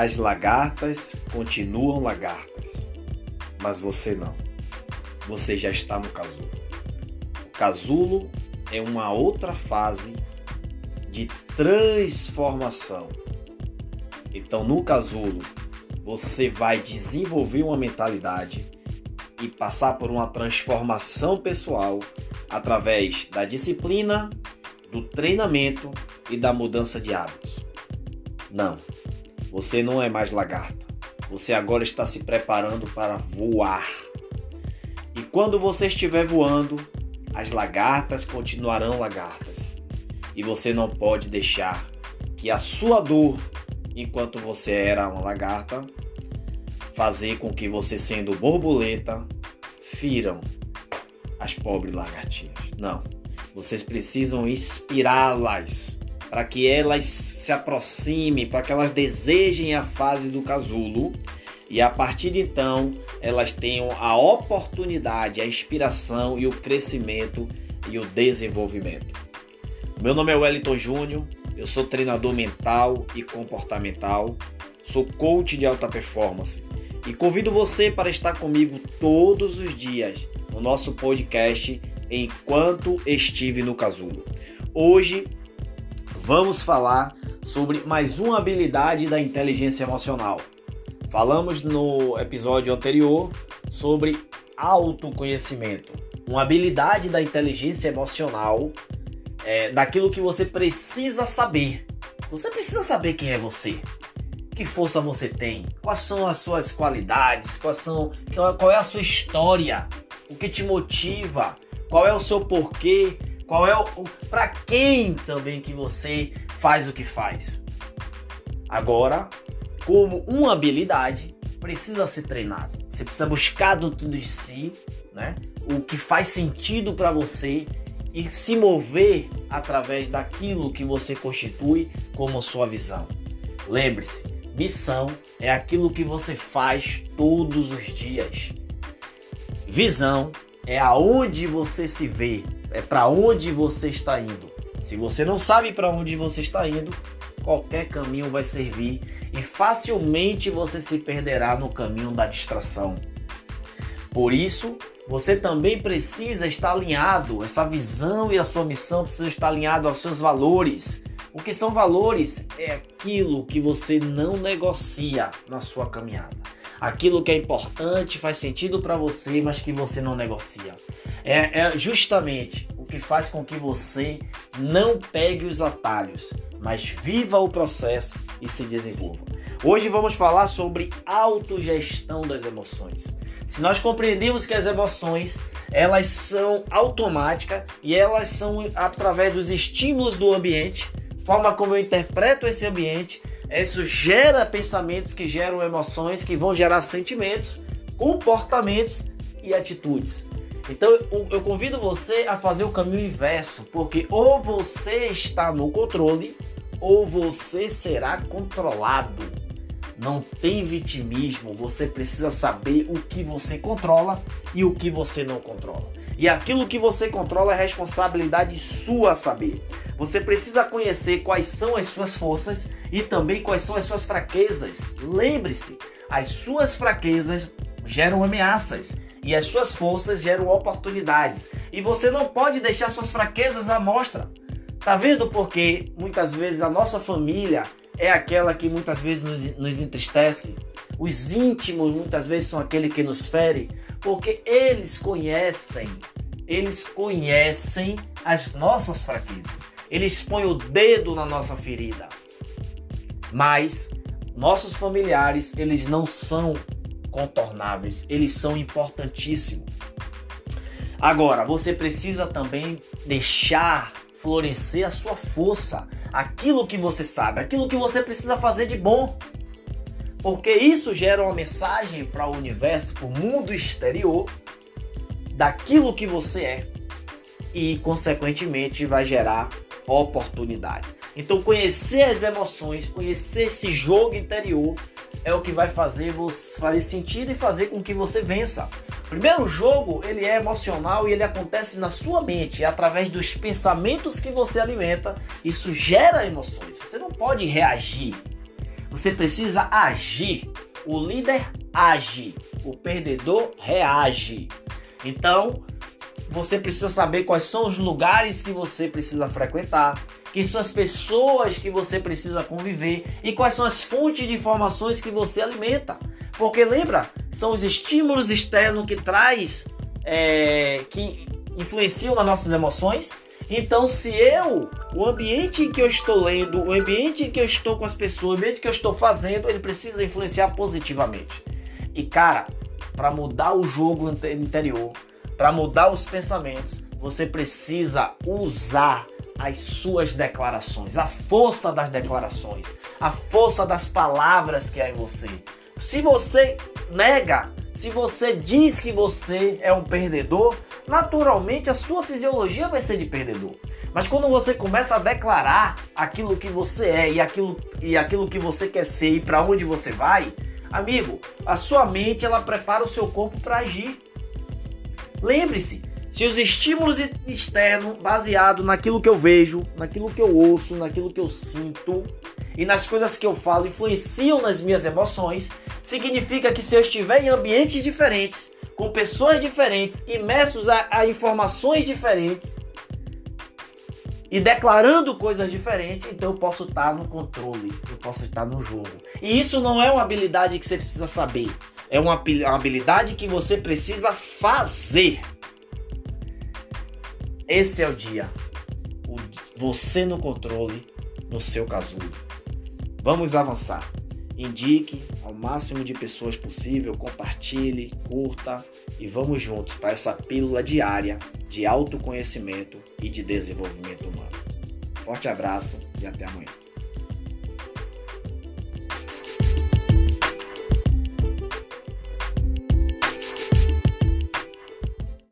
As lagartas continuam lagartas, mas você não. Você já está no casulo. O casulo é uma outra fase de transformação. Então, no casulo, você vai desenvolver uma mentalidade e passar por uma transformação pessoal através da disciplina, do treinamento e da mudança de hábitos. Não, você não é mais lagarta. Você agora está se preparando para voar. E quando você estiver voando, as lagartas continuarão lagartas. E você não pode deixar que a sua dor, enquanto você era uma lagarta, fazer com que você, sendo borboleta, firam as pobres lagartinhas. Não. Vocês precisam inspirá-las para que elas se aproximem, para que elas desejem a fase do casulo e a partir de então elas tenham a oportunidade, a inspiração e o crescimento e o desenvolvimento. Meu nome é Wellington Júnior, eu sou treinador mental e comportamental, sou coach de alta performance e convido você para estar comigo todos os dias no nosso podcast Enquanto Estive no Casulo. Hoje vamos falar sobre mais uma habilidade da inteligência emocional. Falamos no episódio anterior sobre autoconhecimento, uma habilidade da inteligência emocional, é, daquilo que você precisa saber. Você precisa saber quem é você, que força você tem, quais são as suas qualidades, quais são, qual é a sua história, o que te motiva, qual é o seu porquê, qual é o, o para quem também que você faz o que faz. Agora, como uma habilidade, precisa ser treinado. Você precisa buscar dentro de si, né, o que faz sentido para você e se mover através daquilo que você constitui como sua visão. Lembre-se, missão é aquilo que você faz todos os dias. Visão é aonde você se vê, é para onde você está indo. Se você não sabe para onde você está indo, qualquer caminho vai servir e facilmente você se perderá no caminho da distração. Por isso, você também precisa estar alinhado, essa visão e a sua missão precisa estar alinhado aos seus valores. O que são valores? É aquilo que você não negocia na sua caminhada aquilo que é importante, faz sentido para você, mas que você não negocia. É, é justamente o que faz com que você não pegue os atalhos, mas viva o processo e se desenvolva. Hoje vamos falar sobre autogestão das emoções. Se nós compreendemos que as emoções elas são automáticas e elas são através dos estímulos do ambiente, forma como eu interpreto esse ambiente, isso gera pensamentos que geram emoções, que vão gerar sentimentos, comportamentos e atitudes. Então eu convido você a fazer o caminho inverso, porque ou você está no controle ou você será controlado. Não tem vitimismo, você precisa saber o que você controla e o que você não controla. E aquilo que você controla é responsabilidade sua saber. Você precisa conhecer quais são as suas forças e também quais são as suas fraquezas. Lembre-se, as suas fraquezas geram ameaças e as suas forças geram oportunidades. E você não pode deixar suas fraquezas à mostra. Tá vendo porque muitas vezes a nossa família é aquela que muitas vezes nos, nos entristece? Os íntimos muitas vezes são aquele que nos fere, porque eles conhecem, eles conhecem as nossas fraquezas. Eles põem o dedo na nossa ferida. Mas nossos familiares, eles não são contornáveis, eles são importantíssimos. Agora, você precisa também deixar florescer a sua força, aquilo que você sabe, aquilo que você precisa fazer de bom. Porque isso gera uma mensagem para o universo, para o mundo exterior, daquilo que você é. E, consequentemente, vai gerar oportunidade. Então, conhecer as emoções, conhecer esse jogo interior é o que vai fazer você fazer sentido e fazer com que você vença. Primeiro jogo, ele é emocional e ele acontece na sua mente, é através dos pensamentos que você alimenta, isso gera emoções. Você não pode reagir. Você precisa agir. O líder age, o perdedor reage. Então, você precisa saber quais são os lugares que você precisa frequentar, quem são as pessoas que você precisa conviver e quais são as fontes de informações que você alimenta. Porque lembra, são os estímulos externos que traz, é, que influenciam nas nossas emoções. Então, se eu, o ambiente em que eu estou lendo, o ambiente em que eu estou com as pessoas, o ambiente que eu estou fazendo, ele precisa influenciar positivamente. E cara, para mudar o jogo interior, para mudar os pensamentos, você precisa usar as suas declarações, a força das declarações, a força das palavras que há em você. Se você nega, se você diz que você é um perdedor, naturalmente a sua fisiologia vai ser de perdedor. Mas quando você começa a declarar aquilo que você é e aquilo, e aquilo que você quer ser e para onde você vai, amigo, a sua mente ela prepara o seu corpo para agir. Lembre-se, se os estímulos externos, baseados naquilo que eu vejo, naquilo que eu ouço, naquilo que eu sinto e nas coisas que eu falo, influenciam nas minhas emoções, significa que se eu estiver em ambientes diferentes, com pessoas diferentes, imersos a, a informações diferentes e declarando coisas diferentes, então eu posso estar no controle, eu posso estar no jogo. E isso não é uma habilidade que você precisa saber, é uma habilidade que você precisa fazer. Esse é o dia. O, você no controle, no seu casulo. Vamos avançar. Indique ao máximo de pessoas possível, compartilhe, curta e vamos juntos para essa pílula diária de autoconhecimento e de desenvolvimento humano. Forte abraço e até amanhã.